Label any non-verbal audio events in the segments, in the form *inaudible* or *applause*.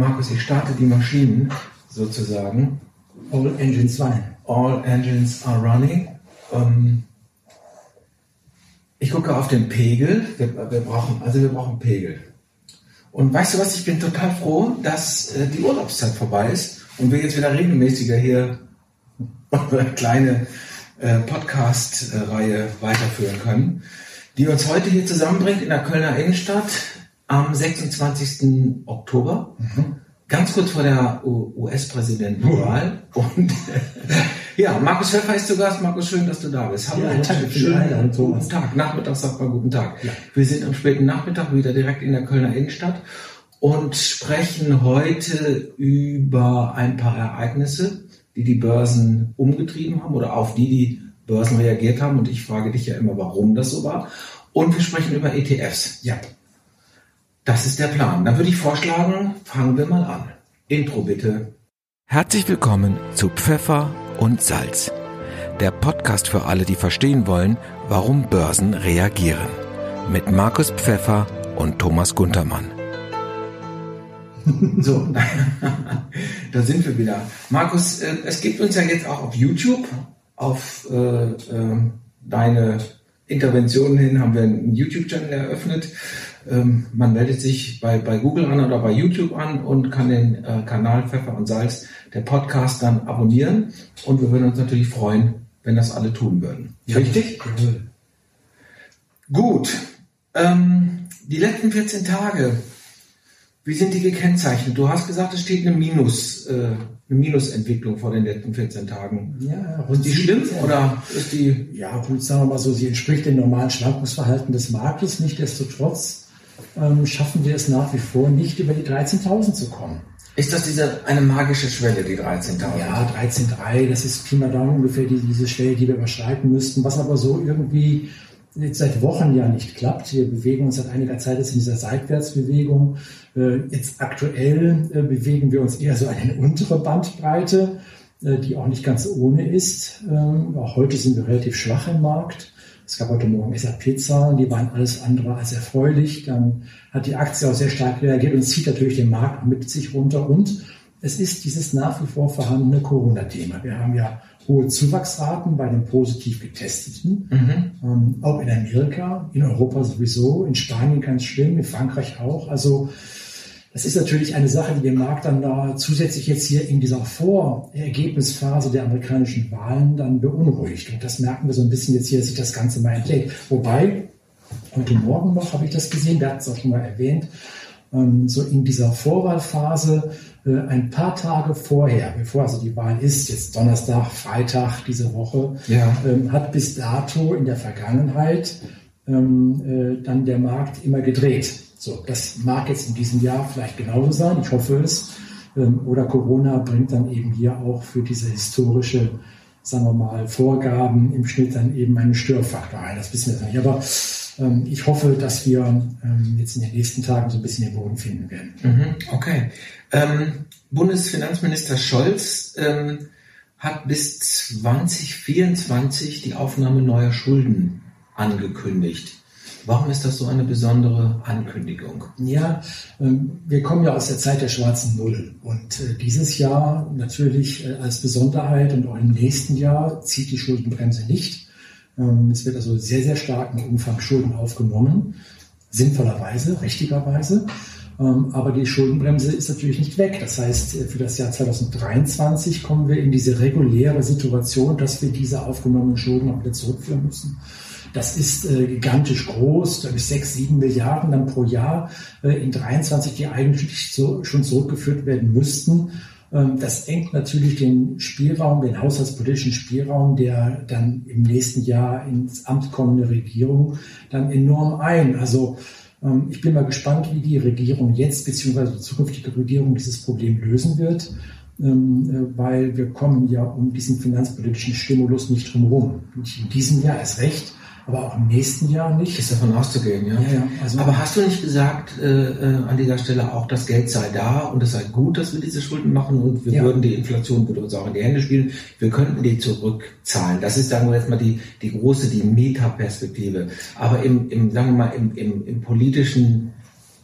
Markus, ich starte die Maschinen sozusagen. All engines running. All engines are running. Ähm, ich gucke auf den Pegel. Wir, wir, brauchen, also wir brauchen Pegel. Und weißt du was? Ich bin total froh, dass äh, die Urlaubszeit vorbei ist und wir jetzt wieder regelmäßiger hier unsere kleine äh, Podcast-Reihe weiterführen können, die uns heute hier zusammenbringt in der Kölner Innenstadt am 26. Oktober. Mhm ganz kurz vor der US-Präsidentenwahl. Und *laughs* ja, Markus Pfeffer ist zu Gast. Markus, schön, dass du da bist. Hallo, ja, für die Einladung, Guten Tag. Nachmittag sagt mal guten Tag. Ja. Wir sind am späten Nachmittag wieder direkt in der Kölner Innenstadt und sprechen heute über ein paar Ereignisse, die die Börsen umgetrieben haben oder auf die die Börsen reagiert haben. Und ich frage dich ja immer, warum das so war. Und wir sprechen über ETFs. Ja. Das ist der Plan. Dann würde ich vorschlagen, fangen wir mal an. Intro bitte. Herzlich willkommen zu Pfeffer und Salz. Der Podcast für alle, die verstehen wollen, warum Börsen reagieren. Mit Markus Pfeffer und Thomas Guntermann. *laughs* So, *laughs* da sind wir wieder. Markus, äh, es gibt uns ja jetzt auch auf YouTube, auf äh, äh, deine Interventionen hin, haben wir einen YouTube-Channel eröffnet. Ähm, man meldet sich bei, bei Google an oder bei YouTube an und kann den äh, Kanal Pfeffer und Salz, der Podcast, dann abonnieren. Und wir würden uns natürlich freuen, wenn das alle tun würden. Ja, Richtig? Cool. Gut. Ähm, die letzten 14 Tage, wie sind die gekennzeichnet? Du hast gesagt, es steht eine Minus, äh, eine Minusentwicklung vor den letzten 14 Tagen. Ja, ist die schlimm oder ist die? Ja, gut, sagen wir mal so, sie entspricht dem normalen Schwankungsverhalten des Marktes. Nichtsdestotrotz ähm, schaffen wir es nach wie vor nicht über die 13.000 zu kommen. Ist das diese eine magische Schwelle, die 13.000? Ja, 13.3, das ist Pi mal Daumen ungefähr die, diese Schwelle, die wir überschreiten müssten, was aber so irgendwie jetzt seit Wochen ja nicht klappt. Wir bewegen uns seit einiger Zeit jetzt in dieser Seitwärtsbewegung. Äh, jetzt aktuell äh, bewegen wir uns eher so eine untere Bandbreite, äh, die auch nicht ganz ohne ist. Ähm, auch heute sind wir relativ schwach im Markt. Es gab heute Morgen SAP-Zahlen, die waren alles andere als erfreulich. Dann hat die Aktie auch sehr stark reagiert und zieht natürlich den Markt mit sich runter. Und es ist dieses nach wie vor vorhandene Corona-Thema. Wir haben ja hohe Zuwachsraten bei den positiv Getesteten, mhm. ähm, auch in Amerika, in Europa sowieso, in Spanien ganz schlimm, in Frankreich auch. Also das ist natürlich eine Sache, die den Markt dann da zusätzlich jetzt hier in dieser Vorergebnisphase der amerikanischen Wahlen dann beunruhigt. Und das merken wir so ein bisschen jetzt hier, dass sich das Ganze mal entlädt. Wobei, heute Morgen noch habe ich das gesehen, wir hatten es auch schon mal erwähnt, ähm, so in dieser Vorwahlphase äh, ein paar Tage vorher, bevor also die Wahl ist, jetzt Donnerstag, Freitag diese Woche, ja. Ähm, hat bis dato in der Vergangenheit ähm, äh, dann der Markt immer gedreht. So, das mag jetzt in diesem Jahr vielleicht genauso sein, ich hoffe es. Ähm, oder Corona bringt dann eben hier auch für diese historische, sagen wir mal, Vorgaben im Schnitt dann eben einen Störfaktor ein. Das wissen wir nicht. Aber ähm, ich hoffe, dass wir ähm, jetzt in den nächsten Tagen so ein bisschen den Boden finden werden. Mhm, okay. Ähm, Bundesfinanzminister Scholz ähm, hat bis 2024 die Aufnahme neuer Schulden angekündigt. Warum ist das so eine besondere Ankündigung? Ja, ähm, wir kommen ja aus der Zeit der schwarzen Null. Und äh, dieses Jahr natürlich äh, als Besonderheit und auch im nächsten Jahr zieht die Schuldenbremse nicht. Ähm, es wird also sehr, sehr stark im Umfang Schulden aufgenommen. Sinnvollerweise, richtigerweise. Ähm, aber die Schuldenbremse ist natürlich nicht weg. Das heißt, äh, für das Jahr 2023 kommen wir in diese reguläre Situation, dass wir diese aufgenommenen Schulden auch wieder zurückführen müssen. Das ist äh, gigantisch groß, bis sechs, sieben Milliarden dann pro Jahr äh, in 23, die eigentlich so, schon zurückgeführt werden müssten. Ähm, das engt natürlich den Spielraum, den haushaltspolitischen Spielraum der dann im nächsten Jahr ins Amt kommende Regierung dann enorm ein. Also ähm, ich bin mal gespannt, wie die Regierung jetzt beziehungsweise die zukünftige Regierung dieses Problem lösen wird, ähm, äh, weil wir kommen ja um diesen finanzpolitischen Stimulus nicht drumherum. Nicht in diesem Jahr erst recht aber auch im nächsten Jahr nicht. Ist davon auszugehen, ja. ja, ja also aber hast du nicht gesagt äh, äh, an dieser Stelle auch, das Geld sei da und es sei gut, dass wir diese Schulden machen und wir ja. würden die Inflation würde uns auch in die Hände spielen, wir könnten die zurückzahlen. Das ist, sagen wir jetzt mal, die, die große, die Metaperspektive. Aber im, im, sagen wir mal, im, im, im politischen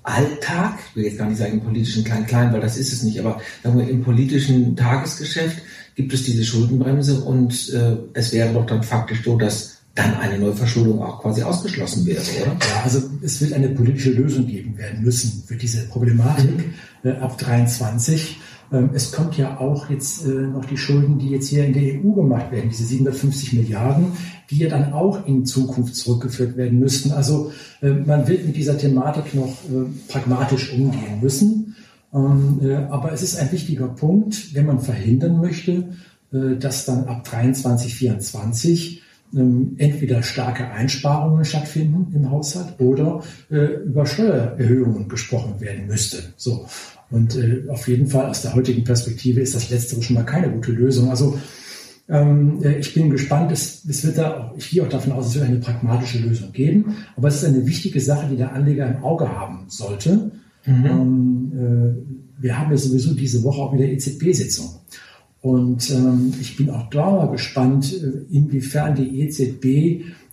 Alltag, ich will jetzt gar nicht sagen im politischen Klein-Klein, weil das ist es nicht, aber sagen wir, im politischen Tagesgeschäft gibt es diese Schuldenbremse und äh, es wäre doch dann faktisch so, dass dann eine Neuverschuldung auch quasi ausgeschlossen wäre, oder? Ja, also es wird eine politische Lösung geben werden müssen für diese Problematik mhm. äh, ab 23. Ähm, es kommt ja auch jetzt äh, noch die Schulden, die jetzt hier in der EU gemacht werden, diese 750 Milliarden, die ja dann auch in Zukunft zurückgeführt werden müssten. Also äh, man wird mit dieser Thematik noch pragmatisch umgehen müssen. Ähm, aber es ist ein wichtiger Punkt, wenn man verhindern möchte, dass dann ab 23, 24 ähm, entweder starke Einsparungen stattfinden im Haushalt oder über Steuererhöhungen gesprochen werden müsste. So. Und äh, auf jeden Fall aus der heutigen Perspektive ist das Letztere schon mal keine gute Lösung. Also ähm, äh, ich bin gespannt, es, es wird da, ich gehe auch davon aus, es wird eine pragmatische Lösung geben. Aber es ist eine wichtige Sache, die der Anleger im Auge haben sollte. Mhm. Ähm, äh, wir haben ja sowieso diese Woche auch wieder EZB-Sitzung. Und ähm, ich bin auch da mal gespannt, äh, inwiefern die EZB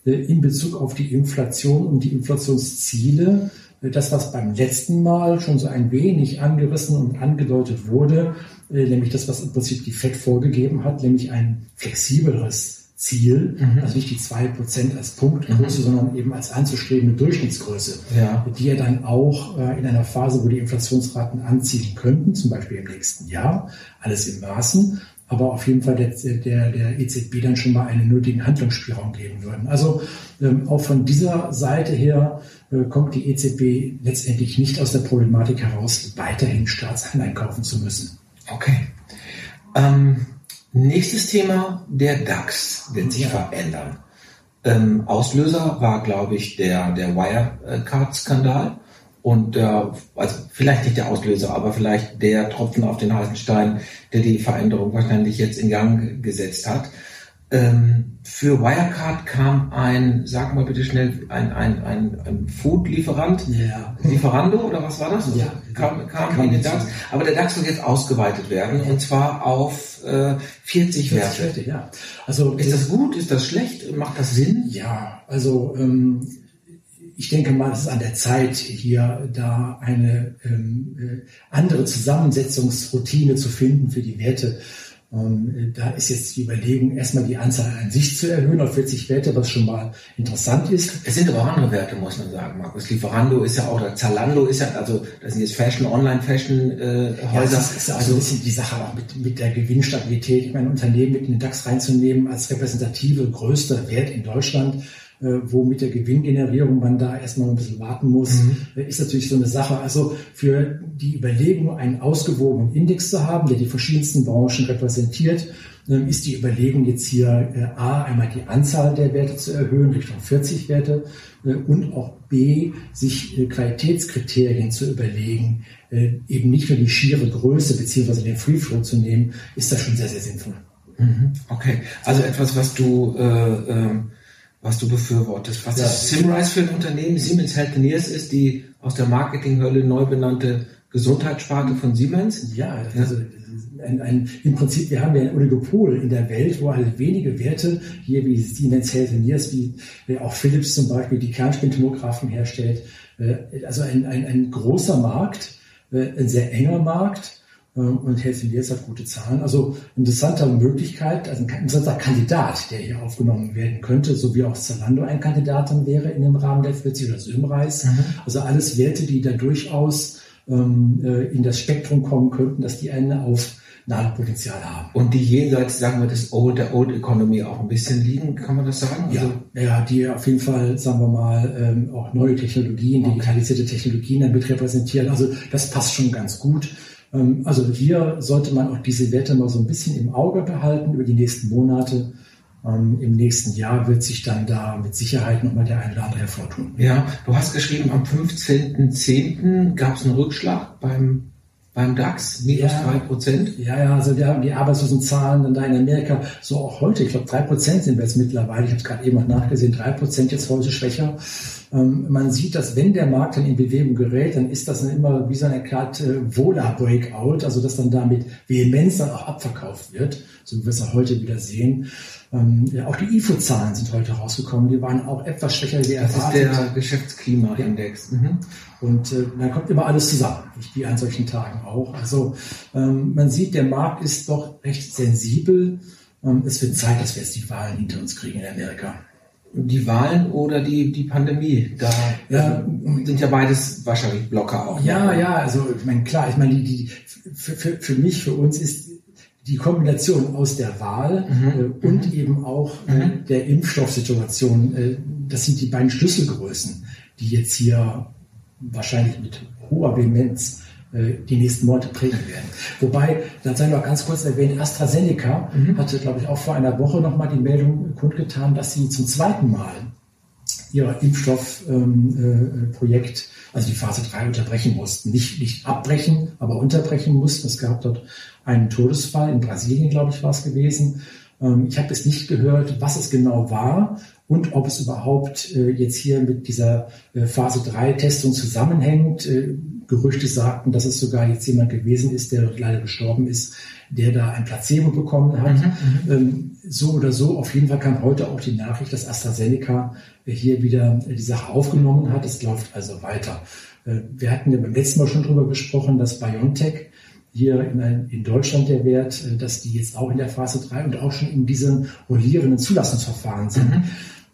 äh, in Bezug auf die Inflation und die Inflationsziele das, was beim letzten Mal schon so ein wenig angerissen und angedeutet wurde, äh, nämlich das, was im Prinzip die FED vorgegeben hat, nämlich ein flexibleres Ziel, mhm. also nicht die zwei Prozent als Punktgröße, mhm. sondern eben als anzustrebende Durchschnittsgröße, ja. die ja dann auch äh, in einer Phase, wo die Inflationsraten anziehen könnten, zum Beispiel im nächsten Jahr, alles im Maßen, aber auf jeden Fall der, der, der EZB dann schon mal einen nötigen Handlungsspielraum geben würden. Also ähm, auch von dieser Seite her äh, kommt die EZB letztendlich nicht aus der Problematik heraus, weiterhin Staatsanleihen kaufen zu müssen. Okay. Ähm, nächstes Thema, der DAX wird sich verändern. Ähm, Auslöser war, glaube ich, der, der Wirecard-Skandal. Und äh, also vielleicht nicht der Auslöser, aber vielleicht der Tropfen auf den heißen Stein, der die Veränderung wahrscheinlich jetzt in Gang gesetzt hat. Ähm, für Wirecard kam ein, sag mal bitte schnell, ein, ein, ein, ein Food-Lieferant, ja. Lieferando oder was war das? Ja. Kam, kam in den DAX. Aber der DAX soll jetzt ausgeweitet werden und zwar auf äh, 40, 40 Werte. Werte. Ja. Also ist das gut? Ist das schlecht? Macht das Sinn? Ja, also ähm, ich denke mal, es ist an der Zeit, hier da eine ähm, äh, andere Zusammensetzungsroutine zu finden für die Werte. Ähm, da ist jetzt die Überlegung, erstmal die Anzahl an sich zu erhöhen auf 40 Werte, was schon mal interessant ist. Es sind aber auch andere Werte, muss man sagen, Markus. Lieferando ist ja auch, oder Zalando ist ja, also das sind jetzt Fashion, Online-Fashion-Häuser. Äh, ja, das ist also ein bisschen die Sache auch mit, mit der Gewinnstabilität. Ich meine, Unternehmen mit in den DAX reinzunehmen als repräsentative, größter Wert in Deutschland, wo mit der Gewinngenerierung man da erstmal ein bisschen warten muss, mhm. Äh, ist natürlich so eine Sache. Also für die Überlegung, einen ausgewogenen Index zu haben, der die verschiedensten Branchen repräsentiert, ähm, ist die Überlegung jetzt hier äh, A, einmal die Anzahl der Werte zu erhöhen, Richtung 40 Werte, und auch B, sich Qualitätskriterien zu überlegen, eben nicht nur die schiere Größe beziehungsweise den Free Flow zu nehmen, ist das schon sehr, sehr sinnvoll. Mhm. Okay, also etwas, was du äh, äh was du befürwortest. Was ja. ist Simrise für ein Unternehmen? Siemens Healthineers ist die aus der Marketinghölle neu benannte Gesundheitssparte von Siemens. Ja, also ein, ein, im Prinzip, wir haben ja ein Oligopol in der Welt, wo halt wenige Werte, hier wie Siemens Healthineers, wie äh, auch Philips zum Beispiel, die Kernspintomographen herstellt, äh, also ein, ein, ein großer Markt, äh, ein sehr enger Markt, ähm, und Helsingfors hat gute Zahlen. Also interessante Möglichkeit, also ein interessanter Kandidat, der hier aufgenommen werden könnte, so wie auch Zalando ein Kandidat dann wäre in dem Rahmen der FBC oder Symreis. Mhm. Also alles Werte, die da durchaus ähm, äh, in das Spektrum kommen könnten, dass die ein Aufnahmepotenzial haben. Und die jenseits, sagen wir, des Old, der Old Economy auch ein bisschen liegen, kann man das sagen? Ja, also, ja die auf jeden Fall, sagen wir mal, ähm, auch neue Technologien, okay. digitalisierte Technologien damit repräsentieren. Also das passt schon ganz gut. Ähm, also hier sollte man auch diese Werte mal so ein bisschen im Auge behalten über die nächsten Monate. Ähm, Im nächsten Jahr wird sich dann da mit Sicherheit nochmal der eine oder andere hervortun. Ja, du hast geschrieben, am 15.10. gab es einen Rückschlag beim beim DAX, minus drei ja, Prozent. Ja, ja, also wir haben die Arbeitslosenzahlen dann da in Amerika, so auch heute, ich glaube drei Prozent sind wir jetzt mittlerweile, ich habe es gerade eben noch nachgesehen, drei Prozent jetzt heute schwächer. Ähm, man sieht, dass wenn der Markt dann in Bewegung gerät, dann ist das dann immer wie so eine Karte Vola-Breakout, also dass dann damit Vehemenz dann auch abverkauft wird, so wie wir es heute wieder sehen. Ähm, ja, auch die IFO-Zahlen sind heute rausgekommen, die waren auch etwas schwächer wie erwartet. Das ist der Geschäftsklimaindex. Ja. Mhm. Und äh, dann kommt immer alles zusammen, wie an solchen Tagen auch. Also ähm, man sieht, der Markt ist doch recht sensibel. Ähm, es wird Zeit, dass wir jetzt die Wahlen hinter uns kriegen in Amerika die Wahlen oder die, die Pandemie. Da ja, sind ja beides wahrscheinlich Blocker auch. Ja, ja, also ich meine, klar, ich meine, die, die, für, für, für mich, für uns ist die Kombination aus der Wahl mhm. äh, und mhm. eben auch äh, mhm. der Impfstoffsituation, äh, das sind die beiden Schlüsselgrößen, die jetzt hier wahrscheinlich mit hoher Vehemenz die nächsten Monate prägen werden. Wobei, dann sei noch ganz kurz erwähnt, AstraZeneca mhm. hatte, glaube ich, auch vor einer Woche nochmal die Meldung kundgetan, dass sie zum zweiten Mal ihr Impfstoffprojekt, ähm, äh, also die Phase 3 unterbrechen mussten. Nicht, nicht abbrechen, aber unterbrechen mussten. Es gab dort einen Todesfall, in Brasilien, glaube ich, war es gewesen. Ähm, ich habe es nicht gehört, was es genau war und ob es überhaupt äh, jetzt hier mit dieser äh, Phase 3 Testung zusammenhängt. Äh, Gerüchte sagten, dass es sogar jetzt jemand gewesen ist, der leider gestorben ist, der da ein Placebo bekommen hat. Mhm, mhm, ähm, so oder so, auf jeden Fall kam heute auch die Nachricht, dass AstraZeneca hier wieder die Sache aufgenommen hat. Es läuft also weiter. Äh, wir hatten ja beim letzten Mal schon drüber gesprochen, dass BioNTech hier in, ein, in Deutschland der Wert, äh, dass die jetzt auch in der Phase 3 und auch schon in diesem rollierenden Zulassungsverfahren sind. Mhm.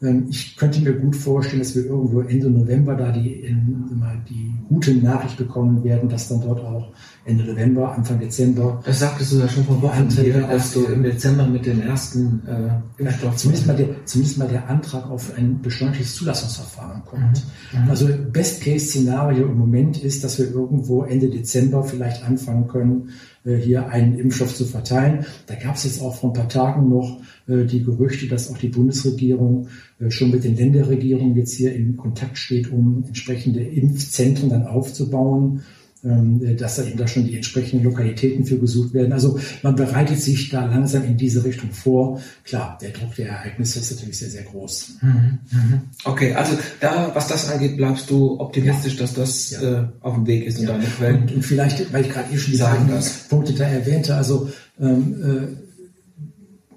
Ähm, ich könnte mir gut vorstellen, dass wir irgendwo Ende November da die, die gute Nachricht bekommen werden, dass dann dort auch Ende November, Anfang Dezember. Das sagtest du ja schon vor Wochen dass du im Dezember mit den ersten äh, Impfstoff zumindest mal, der, zumindest mal der Antrag auf ein beschleunigtes Zulassungsverfahren kommt. Mhm. mhm. Also Best-Case-Szenario im Moment ist, dass wir irgendwo Ende Dezember vielleicht anfangen können, äh, hier einen Impfstoff zu verteilen. Da gab es jetzt auch vor ein paar Tagen noch äh, die Gerüchte, dass auch die Bundesregierung äh, schon mit den Länderregierungen jetzt hier in Kontakt steht, um entsprechende Impfzentren dann aufzubauen dass da eben da schon die entsprechenden Lokalitäten für gesucht werden. Also man bereitet sich da langsam in diese Richtung vor. Klar, der Druck der Ereignisse ist natürlich sehr, sehr groß. Mhm, mhm. Okay, also da, was das angeht, bleibst du optimistisch, ja. dass das ja. äh, auf dem Weg ist und ja. deine Quellen. Und, und, vielleicht, weil ich gerade eh schon die beiden Punkte da erwähnte, also ähm, äh,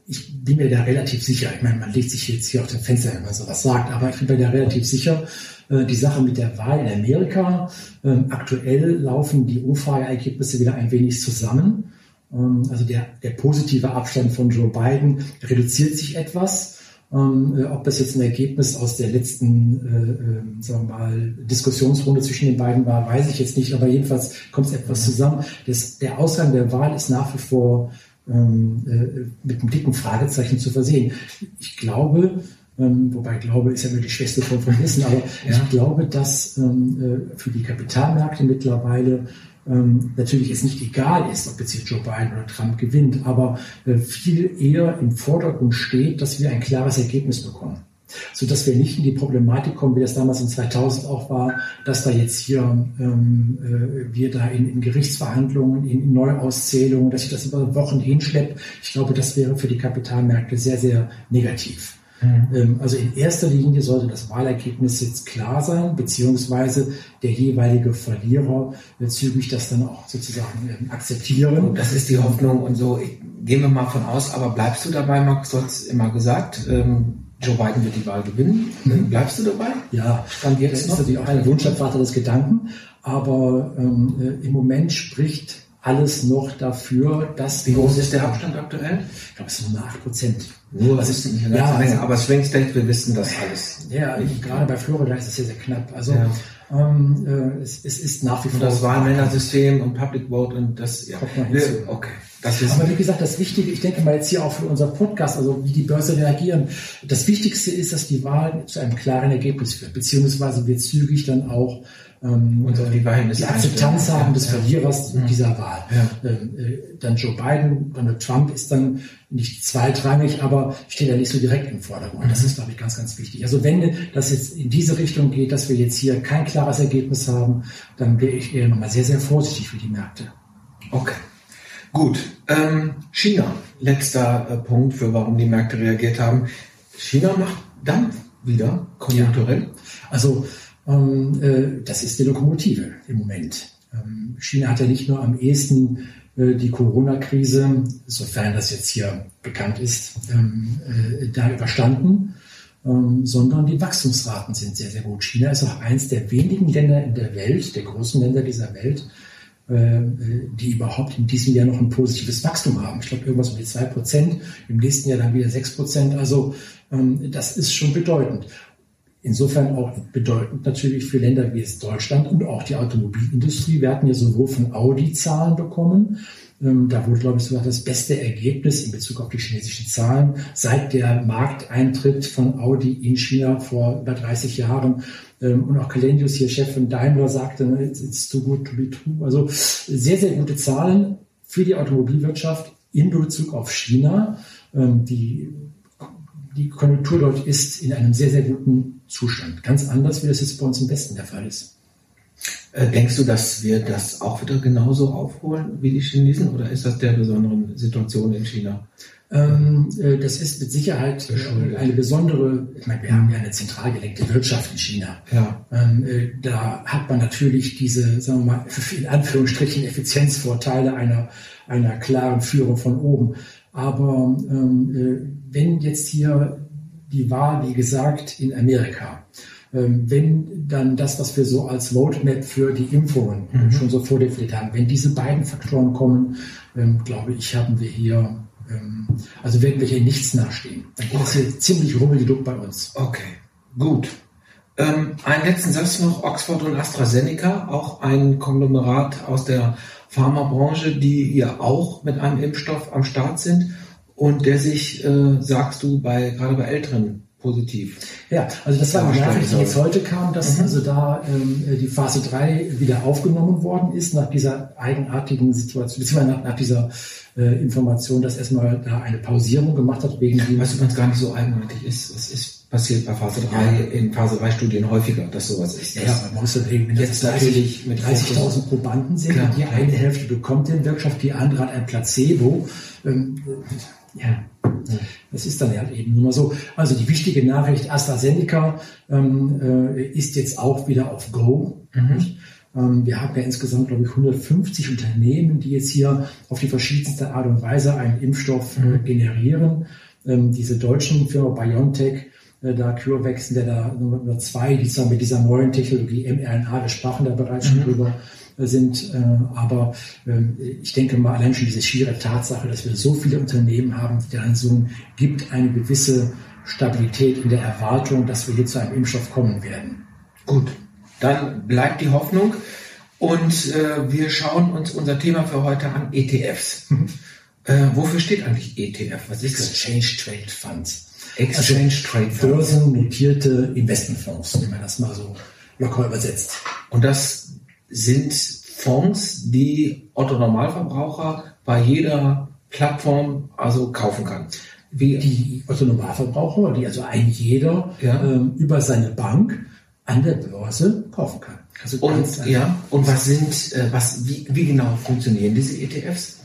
ich bin mir da relativ sicher, ich meine, man legt sich jetzt hier auf dem Fenster, wenn man sowas sagt, aber ich bin mir da relativ sicher, äh, die Sache mit der Wahl in Amerika, ähm, aktuell laufen die Umfrageergebnisse wieder ein wenig zusammen. Ähm, also der, der positive Abstand von Joe Biden reduziert sich etwas. Ähm, äh, ob das jetzt ein Ergebnis aus der letzten, äh, äh, sagen wir mal, Diskussionsrunde zwischen den beiden war, weiß ich jetzt nicht, aber jedenfalls kommt es etwas zusammen. Das, der Ausgang der Wahl ist nach wie vor ähm, äh, mit einem dicken Fragezeichen zu versehen. Ich glaube, ähm, wobei Glaube ist ja nur die schwächste Form von Wissen, aber ja. ich glaube, dass ähm, äh, für die Kapitalmärkte mittlerweile ähm, natürlich es nicht egal ist, ob jetzt hier Joe Biden oder Trump gewinnt, aber äh, viel eher im Vordergrund steht, dass wir ein klares Ergebnis bekommen so dass wir nicht in die Problematik kommen, wie das damals in 2000 auch war, dass da jetzt hier ähm, äh, wir da in, in Gerichtsverhandlungen, in, Neuauszählungen, dass sich das über Wochen hinschleppt. Ich glaube, das wäre für die Kapitalmärkte sehr, sehr negativ. Mhm. Ähm, also in erster Linie sollte das Wahlergebnis jetzt klar sein, beziehungsweise der jeweilige Verlierer zügig das dann auch sozusagen ähm, akzeptieren. Und das ist die Hoffnung und so. Gehen wir mal von aus, aber bleibst du dabei, Max, du hast immer gesagt, ähm, Joe Biden wird die Wahl gewinnen. Mhm. Bleibst du dabei? Ja, stand jetzt das ist natürlich auch ein Wunschvater des Gedanken, aber ähm, äh, im Moment spricht alles noch dafür, dass... Wie groß ist der Abstand aktuell? Ich glaube, es sind nur 8 Prozent. Nur, das ist nicht eine ja, Menge, aber Swing State, wir wissen das alles. Ja, gerade bei Florida ist es sehr, sehr knapp. Also ja. ähm, äh, es, es, ist nach wie vor... Und das Wahlmännersystem und Public Vote und das... Ja. Okay. Aber wie gesagt, das Wichtige, ich denke mal jetzt hier auch für unser Podcast, also wie die Börse reagieren, das Wichtigste ist, dass die Wahl zu einem klaren Ergebnis führt, beziehungsweise wir zügig dann auch ähm, und die, die Akzeptanz haben ja, des Verlierers ja. dieser Wahl. Ja. Ähm, äh, dann Joe Biden, Donald Trump ist dann nicht zweitrangig, aber steht ja nicht so direkt im Vordergrund. Das ist, glaube ich, ganz, ganz wichtig. Also wenn das jetzt in diese Richtung geht, dass wir jetzt hier kein klares Ergebnis haben, dann wäre ich eher nochmal sehr, sehr vorsichtig für die Märkte. Okay. Gut, ähm, China, letzter äh, Punkt für warum die Märkte reagiert haben. China macht Dampf wieder, konjunkturell? Ja. Also das ist die Lokomotive im Moment. Ähm, China hat ja nicht nur am ehesten äh, die Corona-Krise, sofern das jetzt hier bekannt ist, ähm, äh, da überstanden, ähm, sondern die Wachstumsraten sind sehr, sehr gut. China ist auch eins der wenigen Länder in der Welt, der großen Länder dieser Welt, äh, die überhaupt in diesem Jahr noch ein positives Wachstum haben. Ich glaube, irgendwas um die zwei Prozent, im nächsten Jahr dann wieder sechs Prozent. Also ähm, das ist schon bedeutend. Insofern auch bedeutend natürlich für Länder wie es Deutschland und auch die Automobilindustrie. Wir hatten ja sowohl von Audi Zahlen bekommen, ähm, da wurde, glaube ich, sogar das beste Ergebnis in Bezug auf die chinesischen Zahlen seit der Markteintritt von Audi in China vor über 30 Jahren. Ähm, und auch Kalenius hier, Chef von Daimler, sagte, it's, it's too good to be true. Also sehr, sehr gute Zahlen für die Automobilwirtschaft in Bezug auf China. Ähm, die, die Konjunktur dort ist in einem sehr, sehr guten Zustand. Ganz anders, wie das jetzt bei uns im Westen der Fall ist. Äh, denkst du, dass wir das auch wieder genauso aufholen wie die Chinesen oder ist das der besonderen Situation in China? Ähm, äh, das ist mit Sicherheit äh, eine besondere, ich meine, wir haben ja eine zentral gelenkte Wirtschaft in China. Ja. Ähm, da hat man natürlich diese, sagen wir mal, in Anführungsstrichen Effizienzvorteile einer, einer klaren Führung von oben. Aber ähm, wenn jetzt hier die Wahl, wie gesagt, in Amerika ähm, wenn dann das, was wir so als Roadmap für die Impfungen mhm. schon so vordefiniert haben, wenn diese beiden Faktoren kommen, ähm, glaube ich, haben wir hier, ähm, also werden wir hier nichts nachstehen. Dann geht es hier ziemlich rummelig bei uns. Okay, gut. Ähm, einen letzten Satz noch, Oxford und AstraZeneca, auch ein Konglomerat aus der Pharmabranche, die ja auch mit einem Impfstoff am Start sind und der sich, äh, sagst du, bei gerade bei Älteren positiv. Ja, also das war eine Nachricht, die jetzt heute kam, dass mhm. also da ähm, die Phase 3 wieder aufgenommen worden ist, nach dieser eigenartigen Situation, beziehungsweise nach, nach dieser äh, Information, dass erstmal da eine Pausierung gemacht hat wegen dem. Weißt du, was gar nicht so eigenartig ist? Es ist passiert bei Phase 3 ja. in Phase 3 Studien häufiger, dass sowas ist. Ja, man muss überlegen, wenn jetzt natürlich mit 30.000 Probanden sind klar, und die eine Hälfte bekommt den Wirkstoff, die andere hat ein Placebo. Ähm, ja, das ist dann ja eben nur mal so. Also die wichtige Nachricht, AstraZeneca ähm, äh, ist jetzt auch wieder auf Go. Mhm. Ähm, wir haben ja insgesamt, glaube ich, 150 Unternehmen, die jetzt hier auf die verschiedenste Art und Weise einen Impfstoff äh, generieren. Ähm, diese deutschen Firma BioNTech, äh, da CureVac sind ja da Nummer zwei, die zwar mit dieser neuen Technologie mRNA, wir sprachen da bereits schon mhm. drüber, sind. Äh, aber ähm, ich denke mal, allein schon diese schiere Tatsache, dass wir so viele Unternehmen haben, deren Summen gibt eine gewisse Stabilität in der Erwartung, dass wir hier zu einem Impfstoff kommen werden. Gut, dann bleibt die Hoffnung. Und äh, wir schauen uns unser Thema für heute an, ETFs. *laughs* äh, wofür steht eigentlich ETF? Was ist das? Exchange Trade Funds. Exchange also Trade Funds. Börsennotierte Investmentfonds, wenn man das mal so locker übersetzt. Und das sind Fonds, die Otto Normalverbraucher bei jeder Plattform also kaufen kann. Wie die Otto Normalverbraucher, die also ein jeder ja. ähm, über seine Bank an der Börse kaufen kann. Also und, ja, und was sind, äh, was, wie, wie genau funktionieren diese ETFs?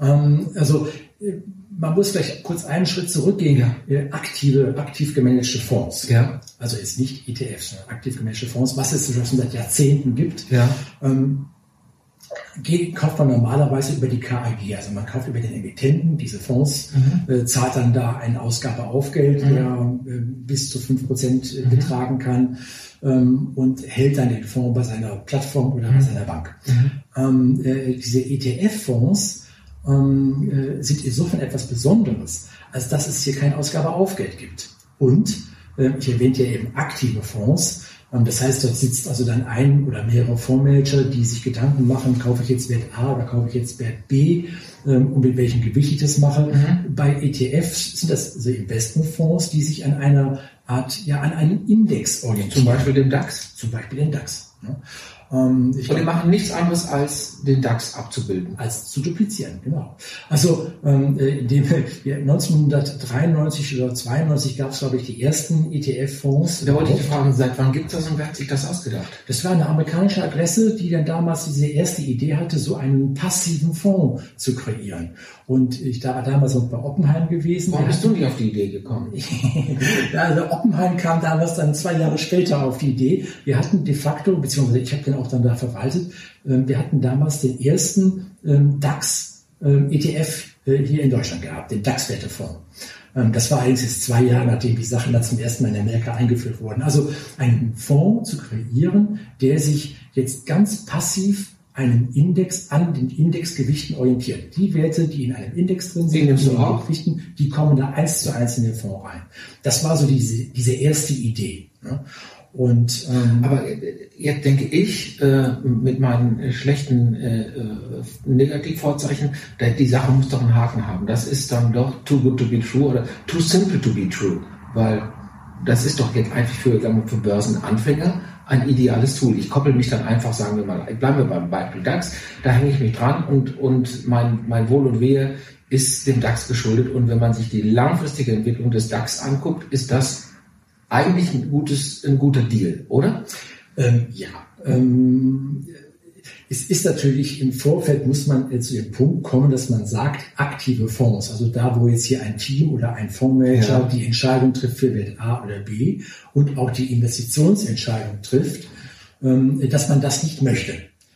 Ähm, also äh, man muss vielleicht kurz einen Schritt zurückgehen. Ja. Äh, aktive, aktiv gemanagte Fonds. Ja. Also jetzt nicht ETFs, sondern aktiv gemanagte Fonds, was es schon seit Jahrzehnten gibt. Ja. Ähm, kauft man normalerweise über die KAG, also man kauft über den Emittenten diese Fonds, mhm. äh, zahlt dann da einen Ausgabeaufgeld, mhm. der äh, bis zu fünf Prozent äh, mhm. betragen kann ähm, und hält dann den Fonds bei seiner Plattform oder bei mhm. seiner Bank. Mhm. Ähm, äh, diese ETF-Fonds ähm, äh, sind insofern etwas Besonderes, als dass es hier kein Ausgabeaufgeld gibt. Und ich erwähnte ja eben aktive Fonds. Ähm, das heißt, dort sitzt also dann ein oder mehrere Fondsmanager, die sich Gedanken machen, kaufe ich jetzt Wert A oder kaufe ich jetzt Wert B ähm, und mit welchem Gewicht ich das mache. Mhm. Bei ETFs sind das also Investmentfonds, die sich an einer Art, ja, an einen Index orientieren. Zum Beispiel dem DAX? Zum Beispiel den DAX. Ähm, ich und die machen nichts anderes als den DAX abzubilden. Als zu duplizieren, genau. Also ähm, äh, dem, *laughs* ja, 1993 oder 92 gab es, glaube ich, die ersten ETF-Fonds. Da wollte ich fragen, seit wann gibt es das und wer hat sich das ausgedacht? Das war eine amerikanische Adresse, die dann damals diese erste Idee hatte, so einen passiven Fonds zu kreieren. Und ich war damals noch bei Oppenheim gewesen. Warum bist du nicht auf die Idee gekommen? *laughs* also Oppenheim kam damals dann zwei Jahre später auf die Idee. Wir hatten de facto, beziehungsweise ich habe den auch dann da verwaltet, ähm, wir hatten damals den ersten ähm, DAX-ETF ähm, äh, hier in Deutschland gehabt, den DAX-Wertefonds. Das war allerdings jetzt zwei Jahre, nachdem die Sachen da zum ersten Mal in Amerika eingeführt wurden. Also einen Fonds zu kreieren, der sich jetzt ganz passiv einen Index an den Indexgewichten orientiert. Die Werte, die in einem Index drin sind, die, Gewichten, die kommen da eins zu eins in den Fonds rein. Das war so diese, diese erste Idee. Und, ähm, Aber jetzt denke ich, äh, mit meinen schlechten äh, äh, Negativvorzeichen, die Sache muss doch einen Haken haben. Das ist dann doch too good to be true oder too simple to be true. Weil das ist doch jetzt eigentlich für, für Börsenanfänger ein ideales Tool. Ich koppel mich dann einfach, sagen wir mal, bleiben wir beim Beispiel DAX, da hänge ich mich dran und, und mein, mein Wohl und Wehe ist dem DAX geschuldet. Und wenn man sich die langfristige Entwicklung des DAX anguckt, ist das eigentlich ein, gutes, ein guter Deal, oder? Ähm, ja. Ähm, es ist natürlich im Vorfeld muss man zu dem Punkt kommen, dass man sagt, aktive Fonds, also da, wo jetzt hier ein Team oder ein Fondsmanager ja. die Entscheidung trifft für Wert A oder B und auch die Investitionsentscheidung trifft, ähm, dass man das nicht möchte.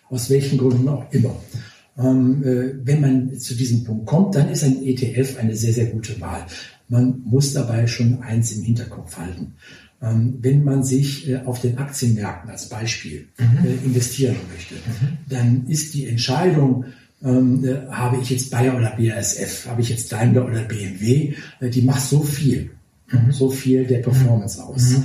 Aus welchen Gründen auch immer. Ähm, äh, wenn man zu diesem Punkt kommt, dann ist ein ETF eine sehr, sehr gute Wahl. Man muss dabei schon eins im Hinterkopf halten. Ähm, wenn man sich äh, auf den Aktienmärkten als Beispiel mhm. Äh, investieren möchte, mhm. dann ist die Entscheidung, ähm, äh, habe ich jetzt Bayer oder BASF, habe ich jetzt Daimler oder BMW, die macht so viel, mhm. so viel der Performance aus. Mhm.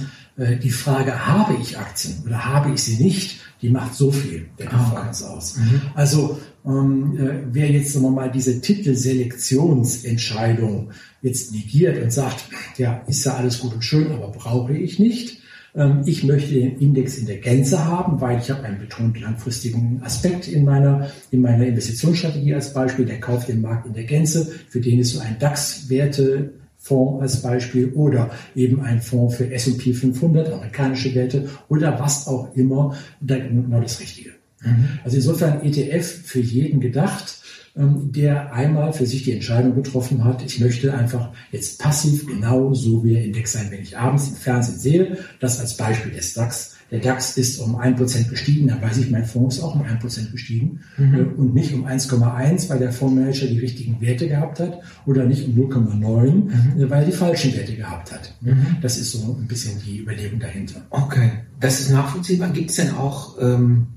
Die Frage, habe ich Aktien oder habe ich sie nicht, die macht so viel der Performance ah, okay. aus. Mhm. Also ähm, äh, wer jetzt sagen wir mal diese Titelselektionsentscheidung jetzt negiert und sagt, ja, ist ja alles gut und schön, aber brauche ich nicht. Ähm, ich möchte den Index in der Gänze haben, weil ich habe einen betont langfristigen Aspekt in meiner, in meiner Investitionsstrategie als Beispiel. Der kauft den Markt in der Gänze. Für den ist so ein DAX-Werte Fonds als Beispiel oder eben ein Fonds für S&P 500, amerikanische Werte oder was auch immer, genau das Richtige. Mhm. Also insofern ETF für jeden gedacht, ähm, der einmal für sich die Entscheidung getroffen hat, ich möchte einfach jetzt passiv genau so wie der Index sein, wenn ich abends im Fernsehen sehe, das als Beispiel des DAX. Der DAX ist um ein Prozent gestiegen, dann weiß ich, mein Fonds ist auch um ein Prozent gestiegen mhm. Äh, und nicht um 1,1, weil der Fondsmanager die richtigen Werte gehabt hat oder nicht um 0,9, mhm. Äh, weil er die falschen Werte gehabt hat. Mhm. Das ist so ein bisschen die Überlegung dahinter. Okay, das ist nachvollziehbar. Gibt es denn auch, ähm,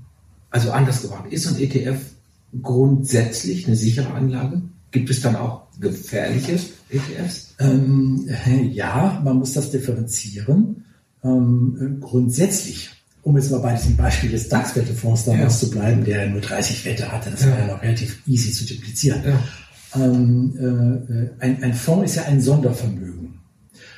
also anders gefragt, ist ein ETF grundsätzlich eine sichere Anlage? Gibt es dann auch gefährliche ETFs? Ähm, ja, man muss das differenzieren. Ähm, grundsätzlich, um jetzt mal bei diesem Beispiel des DAX-Wertefonds damals ja. zu bleiben, der nur 30 Werte hatte, das ja. war ja noch relativ easy zu duplizieren. Ja. Ähm, äh, ein, ein Fonds ist ja ein Sondervermögen.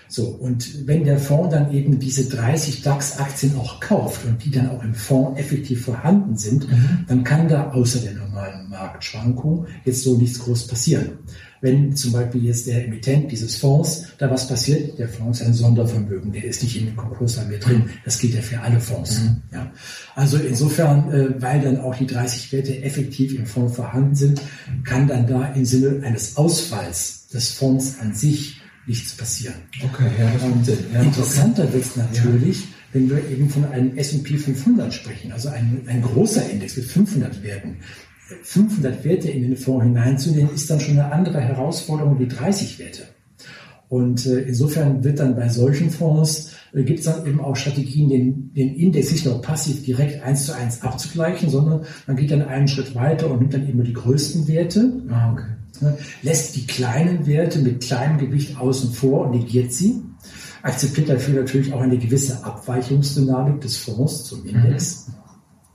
So, und wenn der Fonds dann eben diese 30 DAX-Aktien auch kauft und die dann auch im Fonds effektiv vorhanden sind, mhm. dann kann da außer der normalen Marktschwankung jetzt so nichts groß passieren. Wenn zum Beispiel jetzt der Emittent dieses Fonds da was passiert, der Fonds ist ein Sondervermögen, der ist nicht in den Konkurs mehr drin. Das gilt ja für alle Fonds. Mhm. Ja. Also insofern, äh, weil dann auch die 30 Werte effektiv im Fonds vorhanden sind, kann dann da im Sinne eines Ausfalls des Fonds an sich nichts passieren. Okay, ja, das ja, interessanter wird es natürlich, ja. wenn wir eben von einem S&P 500 sprechen, also ein, ein großer Index mit 500 Werten. 500 Werte in den Fonds hineinzunehmen, ist dann schon eine andere Herausforderung wie 30 Werte. Und äh, insofern wird dann bei solchen Fonds, äh, gibt es dann eben auch Strategien, den, den Index nicht nur passiv direkt eins zu eins abzugleichen, sondern man geht dann einen Schritt weiter und nimmt dann immer die größten Werte. Ah, okay lässt die kleinen Werte mit kleinem Gewicht außen vor und negiert sie, akzeptiert dafür natürlich auch eine gewisse Abweichungsdynamik des Fonds zum Index.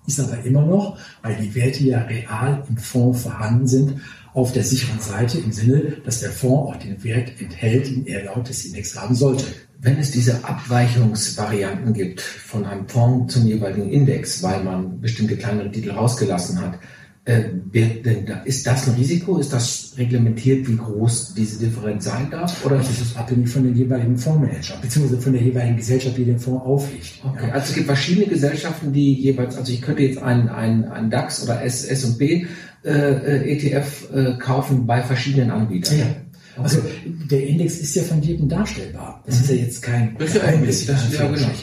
ist aber immer noch, weil die Werte ja real im Fonds vorhanden sind, auf der sicheren Seite im Sinne, dass der Fonds auch den Wert enthält, den er laut des Index haben sollte. Wenn es diese Abweichungsvarianten gibt von einem Fonds zum jeweiligen Index, weil man bestimmte kleinere Titel rausgelassen hat, äh, denn da, ist das ein Risiko? Ist das reglementiert, wie groß diese Differenz sein darf? Oder ist es abhängig von den jeweiligen Fondsmanager, beziehungsweise von der jeweiligen Gesellschaft, die den Fonds auflegt? Okay. Ja. Also es gibt verschiedene Gesellschaften, die jeweils, also ich könnte jetzt einen, einen, einen DAX oder S&P äh, äh ETF äh, kaufen bei verschiedenen Anbietern. Ja. Also der Index ist ja von jedem darstellbar. Das mhm. ist ja jetzt kein Geheimnis. Ja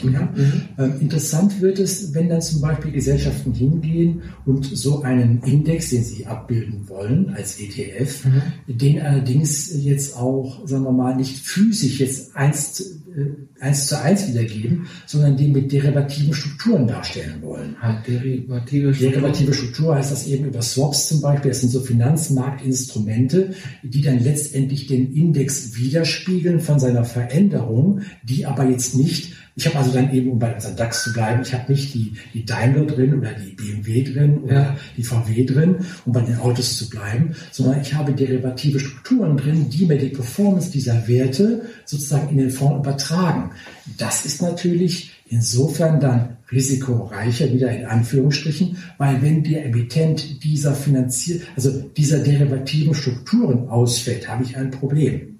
genau. Mhm. Ähm, interessant wird es, wenn dann zum Beispiel Gesellschaften hingehen und so einen Index, den sie abbilden wollen als ETF, mhm. den allerdings jetzt auch, sagen wir mal, nicht physisch jetzt eins, äh, eins zu eins wiedergeben, sondern den mit derivativen Strukturen darstellen wollen. Halt derivative Struktur. Derivative Struktur heißt das eben über Swaps zum Beispiel. Das sind so Finanzmarktinstrumente, die dann letztendlich den Index widerspiegeln von seiner Veränderung, die aber jetzt nicht, ich habe also dann eben, um bei unserem DAX zu bleiben, ich habe nicht die, die Daimler drin oder die BMW drin oder ja. die VW drin, um bei den Autos zu bleiben, sondern ich habe derivative Strukturen drin, die mir die Performance dieser Werte sozusagen in den Fonds übertragen. Das ist natürlich insofern dann risikoreicher, wieder in Anführungsstrichen, weil wenn der Emittent dieser Finanzier, also dieser derivativen Strukturen ausfällt, habe ich ein Problem.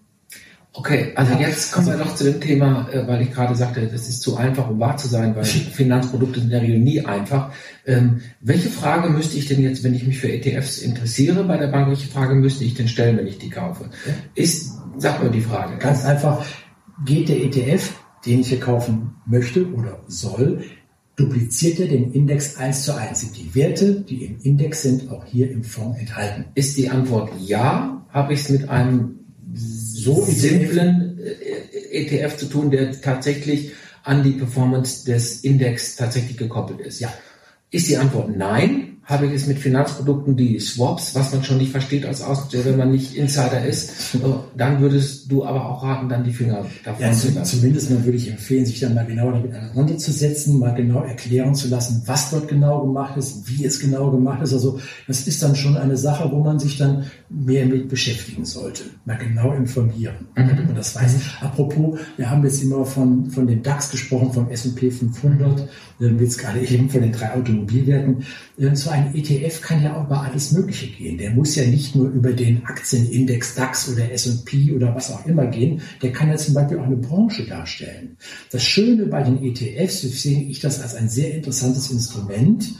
Okay, also jetzt kommen wir noch zu dem Thema, äh, weil ich gerade sagte, das ist zu einfach, um wahr zu sein, weil *laughs* Finanzprodukte sind in der Regel nie einfach. Ähm, welche Frage müsste ich denn jetzt, wenn ich mich für ETFs interessiere bei der Bank, welche Frage müsste ich denn stellen, wenn ich die kaufe? Ist, sag mal die Frage. Ganz einfach, geht der ETF, den ich hier kaufen möchte oder soll, dupliziert er den Index eins zu eins. Sind die Werte, die im Index sind, auch hier im Fonds enthalten? Ist die Antwort ja? Habe ich es mit einem so simplen ETF äh, e zu tun, der tatsächlich an die Performance des Index tatsächlich gekoppelt ist? Ja. Ist die Antwort nein? Habe ich es mit Finanzprodukten, die Swaps, was man schon nicht versteht als Ausdruck, wenn man nicht Insider ist, *laughs* dann würdest du aber auch raten, dann die Finger davon ja, zu lassen. Zumindest mal würde ich empfehlen, sich dann mal genau damit auseinanderzusetzen, mal genau erklären zu lassen, was dort genau gemacht ist, wie es genau gemacht ist. Also das ist dann schon eine Sache, wo man sich dann mehr mit beschäftigen sollte, mal genau informieren, mhm. damit man das weiß. Apropos, wir haben jetzt immer von, von den DAX gesprochen, vom S&P 500, jetzt gerade eben von den drei Automobilwerten. So ein ETF kann ja auch über alles Mögliche gehen. Der muss ja nicht nur über den Aktienindex DAX oder S&P oder was auch immer gehen. Der kann ja zum Beispiel auch eine Branche darstellen. Das Schöne bei den ETFs, sehe ich das als ein sehr interessantes Instrument,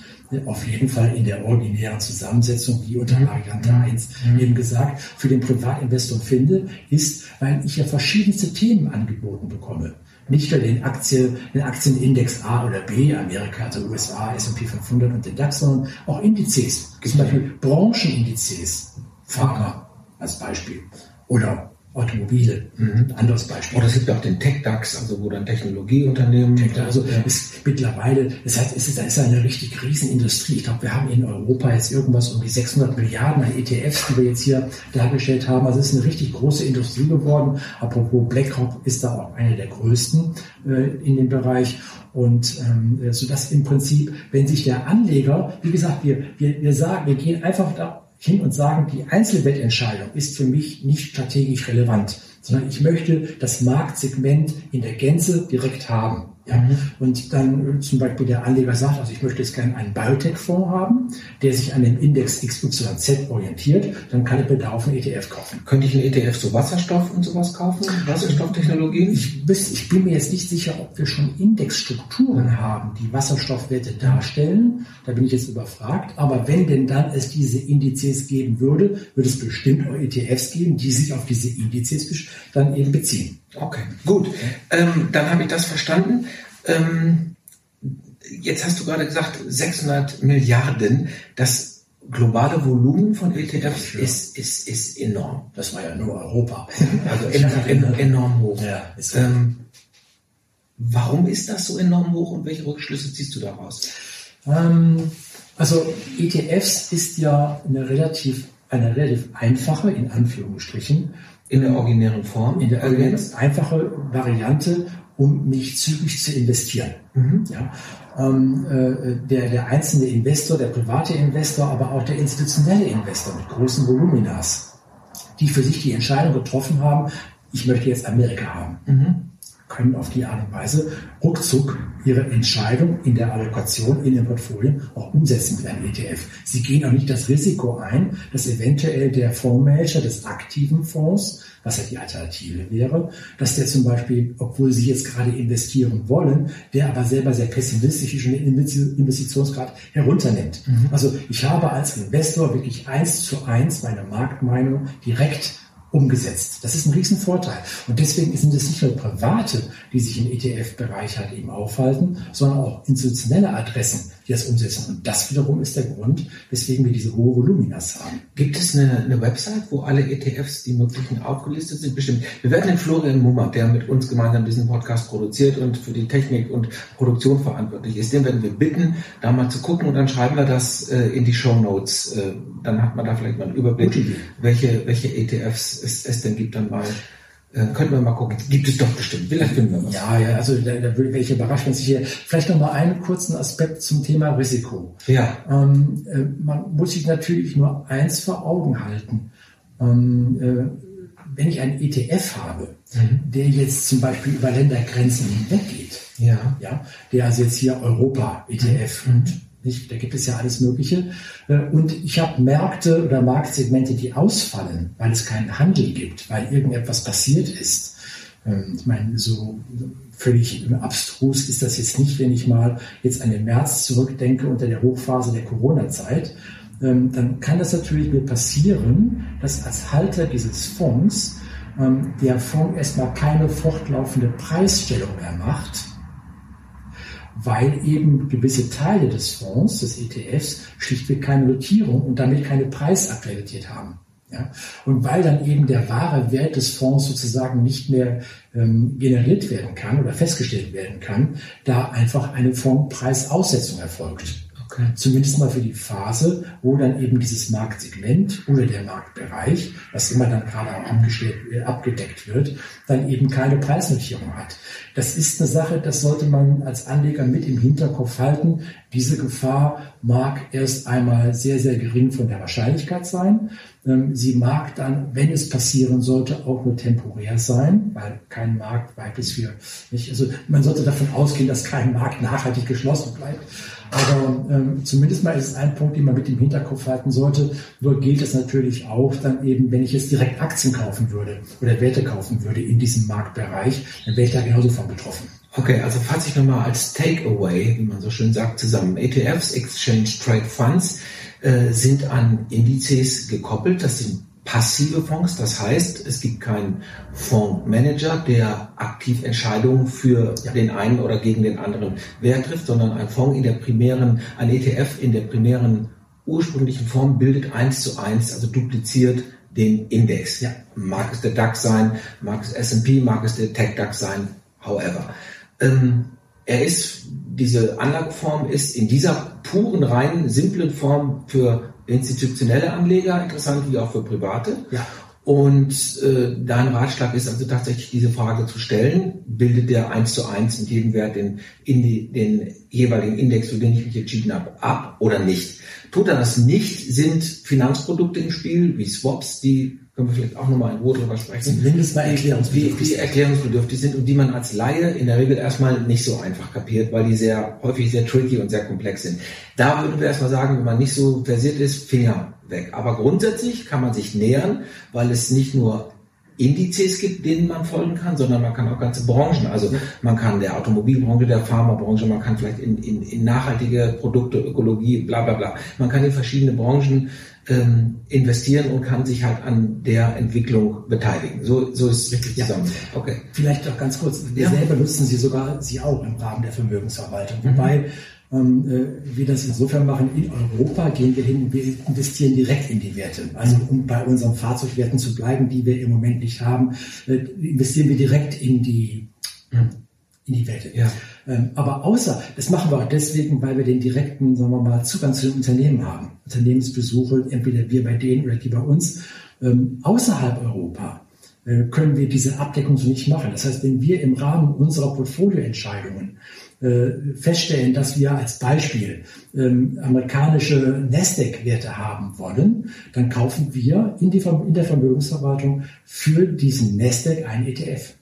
auf jeden Fall in der originären Zusammensetzung, wie unter Variante 1 mhm. eben gesagt, für den Privatinvestor finde, ist, weil ich ja verschiedenste Themen angeboten bekomme. Nicht nur den, Aktien, den Aktienindex A oder B, Amerika, also USA, S&P 500 und den DAX, sondern auch Indizes, zum Beispiel Branchenindizes, Pharma als Beispiel. Oder Automobile, mhm. anderes Beispiel. Oder es gibt auch den Tech-DAX, also wo dann Technologieunternehmen. Tech also ja. ist mittlerweile, das heißt, es ist, ist eine richtig Riesenindustrie. Ich glaube, wir haben in Europa jetzt irgendwas um die 600 Milliarden an ETFs, die wir jetzt hier dargestellt haben. Also es ist eine richtig große Industrie geworden. Apropos BlackRock ist da auch eine der größten äh, in dem Bereich. Und ähm, so dass im Prinzip, wenn sich der Anleger, wie gesagt, wir, wir, wir sagen, wir gehen einfach da hin und sagen, die Einzelwettentscheidung ist für mich nicht strategisch relevant, sondern ich möchte das Marktsegment in der Gänze direkt haben. Ja? Mhm. Und dann äh, zum Beispiel der Anleger sagt, also ich möchte jetzt gerne einen Biotech-Fonds haben, der sich an dem Index XYZ orientiert, dann kann ich mir darauf einen ETF kaufen. Könnte ich einen ETF zu Wasserstoff und sowas kaufen? Wasserstofftechnologien? Ich, ich bin mir jetzt nicht sicher, ob wir schon Indexstrukturen haben, die Wasserstoffwerte darstellen. Da bin ich jetzt überfragt. Aber wenn denn dann es diese Indizes geben würde, würde es bestimmt auch ETFs geben, die sich auf diese Indizes dann eben beziehen. Okay, gut. Ähm, dann habe ich das verstanden. Ähm, jetzt hast du gerade gesagt, 600 Milliarden. Das globale Volumen von ETFs ja. ist, ist, ist enorm. Das war ja nur Europa. Also enorm, enorm hoch. Ja, ähm, warum ist das so enorm hoch und welche Rückschlüsse ziehst du daraus? Ähm, also ETFs ist ja eine relativ, eine relativ einfache, in Anführungsstrichen, in der originären Form? In der originären einfache Variante, um mich zügig zu investieren. Mhm. Ja, ähm, äh, der, der einzelne Investor, der private Investor, aber auch der institutionelle Investor mit großen Voluminas, die für sich die Entscheidung getroffen haben, ich möchte jetzt Amerika haben. Mhm können auf die Art und Weise ruckzuck ihre Entscheidung in der Allokation in den Portfolien auch umsetzen mit einem ETF. Sie gehen auch nicht das Risiko ein, dass eventuell der Fondsmanager des aktiven Fonds, was ja die Alternative wäre, dass der zum Beispiel, obwohl sie jetzt gerade investieren wollen, der aber selber sehr pessimistisch ist und den Investitionsgrad herunternimmt. Mhm. Also ich habe als Investor wirklich eins zu eins meine Marktmeinung direkt umgesetzt. Das ist ein Riesenvorteil. Und deswegen sind es nicht nur Private, die sich im ETF-Bereich halt eben aufhalten, sondern auch institutionelle Adressen, die das umsetzen. Und das wiederum ist der Grund, weswegen wir diese hohe Voluminas haben. Gibt es eine, eine Website, wo alle ETFs, die möglichen aufgelistet sind? Bestimmt. Wir werden den Florian Mummer, der mit uns gemeinsam diesen Podcast produziert und für die Technik und Produktion verantwortlich ist, den werden wir bitten, da mal zu gucken und dann schreiben wir das äh, in die Show Notes. Äh, dann hat man da vielleicht mal einen Überblick, welche, welche ETFs es, es denn gibt, dann mal äh, könnten wir mal gucken. Gibt es doch bestimmt. Vielleicht finden wir was. Ja, ja, also da, da wäre ich überrascht, wenn sich hier vielleicht noch mal einen kurzen Aspekt zum Thema Risiko. Ja. Ähm, äh, man muss sich natürlich nur eins vor Augen halten. Ähm, äh, wenn ich einen ETF habe, mhm. der jetzt zum Beispiel über Ländergrenzen hinweggeht, ja. Ja, der also jetzt hier Europa ETF mhm. und nicht? Da gibt es ja alles Mögliche. Äh, und ich habe Märkte oder Marktsegmente, die ausfallen, weil es keinen Handel gibt, weil irgendetwas passiert ist. Ähm, ich meine, so völlig abstrus ist das jetzt nicht, wenn ich mal jetzt an den März zurückdenke unter der Hochphase der Corona-Zeit. Ähm, dann kann das natürlich mir passieren, dass als Halter dieses Fonds ähm, der Fonds erstmal keine fortlaufende Preisstellung mehr macht, weil eben gewisse Teile des Fonds, des ETFs, schlichtweg keine Notierung und damit keine Preisaktualität haben. Ja? Und weil dann eben der wahre Wert des Fonds sozusagen nicht mehr ähm, generiert werden kann oder festgestellt werden kann, da einfach eine Fondspreisaussetzung erfolgt. Zumindest mal für die Phase, wo dann eben dieses Marktsegment oder der Marktbereich, was immer dann gerade äh, abgedeckt wird, dann eben keine Preisnotierung hat. Das ist eine Sache, das sollte man als Anleger mit im Hinterkopf halten. Diese Gefahr mag erst einmal sehr, sehr gering von der Wahrscheinlichkeit sein. Ähm, sie mag dann, wenn es passieren sollte, auch nur temporär sein, weil kein Markt weit bis wir nicht. Also man sollte davon ausgehen, dass kein Markt nachhaltig geschlossen bleibt. Aber ähm, zumindest mal ist es ein Punkt, den man mit im Hinterkopf halten sollte. Nur gilt es natürlich auch dann eben, wenn ich jetzt direkt Aktien kaufen würde oder Werte kaufen würde in diesem Marktbereich, dann wäre ich da genauso von betroffen. Okay, also fasse ich nochmal als Takeaway, wie man so schön sagt, zusammen. ETFs, Exchange Trade Funds, äh, sind an Indizes gekoppelt. Das sind passive Fonds. Das heißt, es gibt keinen Fondsmanager, der aktiv Entscheidungen für den einen oder gegen den anderen Wert trifft, sondern ein Fonds in der primären, ein ETF in der primären ursprünglichen Form bildet eins zu eins, also dupliziert den Index. Ja. Mag es der DAX sein, mag es S&P, mag es der Tech DAX sein, however. Ähm, er ist, diese Anlageform ist in dieser puren, reinen, simplen Form für institutionelle Anleger interessant wie auch für private. Ja. Und äh, dein Ratschlag ist also tatsächlich diese Frage zu stellen, bildet der eins zu eins mit jedem Wert den, in die, den jeweiligen Index, für den ich mich entschieden habe, ab oder nicht? Tut er das nicht, sind Finanzprodukte im Spiel, wie Swaps, die können wir vielleicht auch nochmal in Ruhe drüber sprechen. Mindestens mal erklärungsbedürftig. Die, die erklärungsbedürftig sind und die man als Laie in der Regel erstmal nicht so einfach kapiert, weil die sehr häufig sehr tricky und sehr komplex sind. Da würden wir erstmal sagen, wenn man nicht so versiert ist, Finger weg. Aber grundsätzlich kann man sich nähern, weil es nicht nur Indizes gibt, denen man folgen kann, sondern man kann auch ganze Branchen, also man kann der Automobilbranche, der Pharmabranche, man kann vielleicht in, in, in nachhaltige Produkte, Ökologie, bla bla bla. Man kann in verschiedene Branchen ähm, investieren und kann sich halt an der Entwicklung beteiligen. So, so ist es richtig zusammen. Ja. Okay. Vielleicht auch ganz kurz, wir ja. selber nutzen sie sogar, sie auch im Rahmen der Vermögensverwaltung. Mhm. Wobei wir das insofern machen, in Europa gehen wir hin, wir investieren direkt in die Werte. Also um bei unseren Fahrzeugwerten zu bleiben, die wir im Moment nicht haben, äh, investieren wir direkt in die, in die Werte. Ja. Ähm, aber außer, das machen wir auch deswegen, weil wir den direkten, sagen wir mal, Zugang zu den Unternehmen haben. Unternehmensbesuche, entweder wir bei denen oder die bei uns. Ähm, außerhalb Europa äh, können wir diese Abdeckung so nicht machen. Das heißt, wenn wir im Rahmen unserer Portfolioentscheidungen äh, feststellen, dass wir als Beispiel ähm, amerikanische Nasdaq-Werte haben wollen, dann kaufen wir in, die, in der Vermögensverwaltung für diesen Nasdaq einen ETF.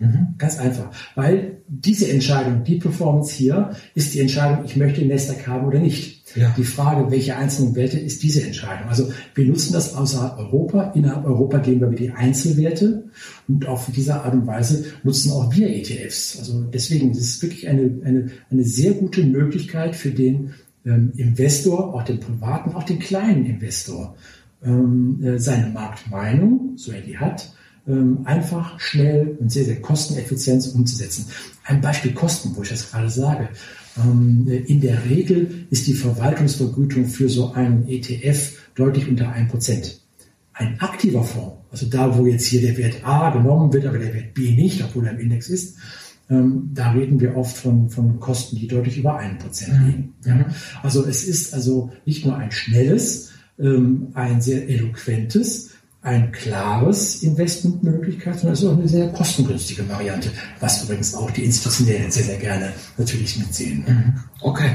Mhm. Ganz einfach. Weil diese Entscheidung, die Performance hier, ist die Entscheidung, ich möchte Nasdaq haben oder nicht. Ja. Die Frage, welche einzelnen Werte ist diese Entscheidung? Also wir nutzen das außerhalb Europa. Innerhalb Europa gehen wir über die Einzelwerte und auf diese Art und Weise nutzen auch wir ETFs. Also deswegen ist es wirklich eine, eine, eine sehr gute Möglichkeit für den ähm, Investor, auch den privaten, auch den kleinen Investor, ähm, äh, seine Marktmeinung, so er die hat, einfach, schnell und sehr, sehr kosteneffizient umzusetzen. Ein Beispiel Kosten, wo ich das gerade sage. Ähm, in der Regel ist die Verwaltungsvergütung für so einen ETF deutlich unter 1%. Ein aktiver Fonds, also da, wo jetzt hier der Wert A genommen wird, aber der Wert B nicht, obwohl er im Index ist, ähm, da reden wir oft von, von Kosten, die deutlich über 1% mhm. liegen. Ja? Also es ist also nicht nur ein schnelles, ähm, ein sehr eloquentes, ein klares Investmentmöglichkeit, sondern es ist auch eine sehr kostengünstige Variante, was übrigens auch die Institutionellen sehr, sehr gerne natürlich mitsehen. Mhm. Okay,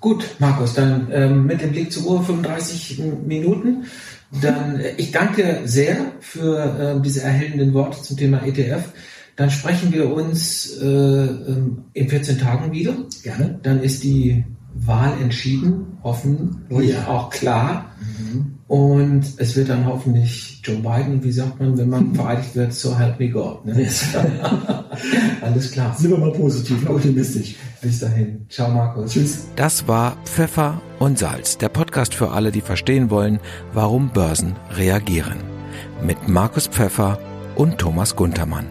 gut, Markus, dann ähm, mit dem Blick zur Uhr 35 Minuten. Dann äh, ich danke sehr für äh, diese erhellenden Worte zum Thema ETF. Dann sprechen wir uns äh, ähm, in 14 Tagen wieder. Gerne. Dann ist die Wahl entschieden, hoffentlich ja. auch klar. Mhm. Und es wird dann hoffentlich Joe Biden, wie sagt man, wenn man *laughs* vereidigt wird, so help me God. Ne? *laughs* Alles klar. Sind wir mal positiv, optimistisch. Bis dahin. Ciao, Markus. Tschüss. Das war Pfeffer und Salz, der Podcast für alle, die verstehen wollen, warum Börsen reagieren. Mit Markus Pfeffer und Thomas Guntermann.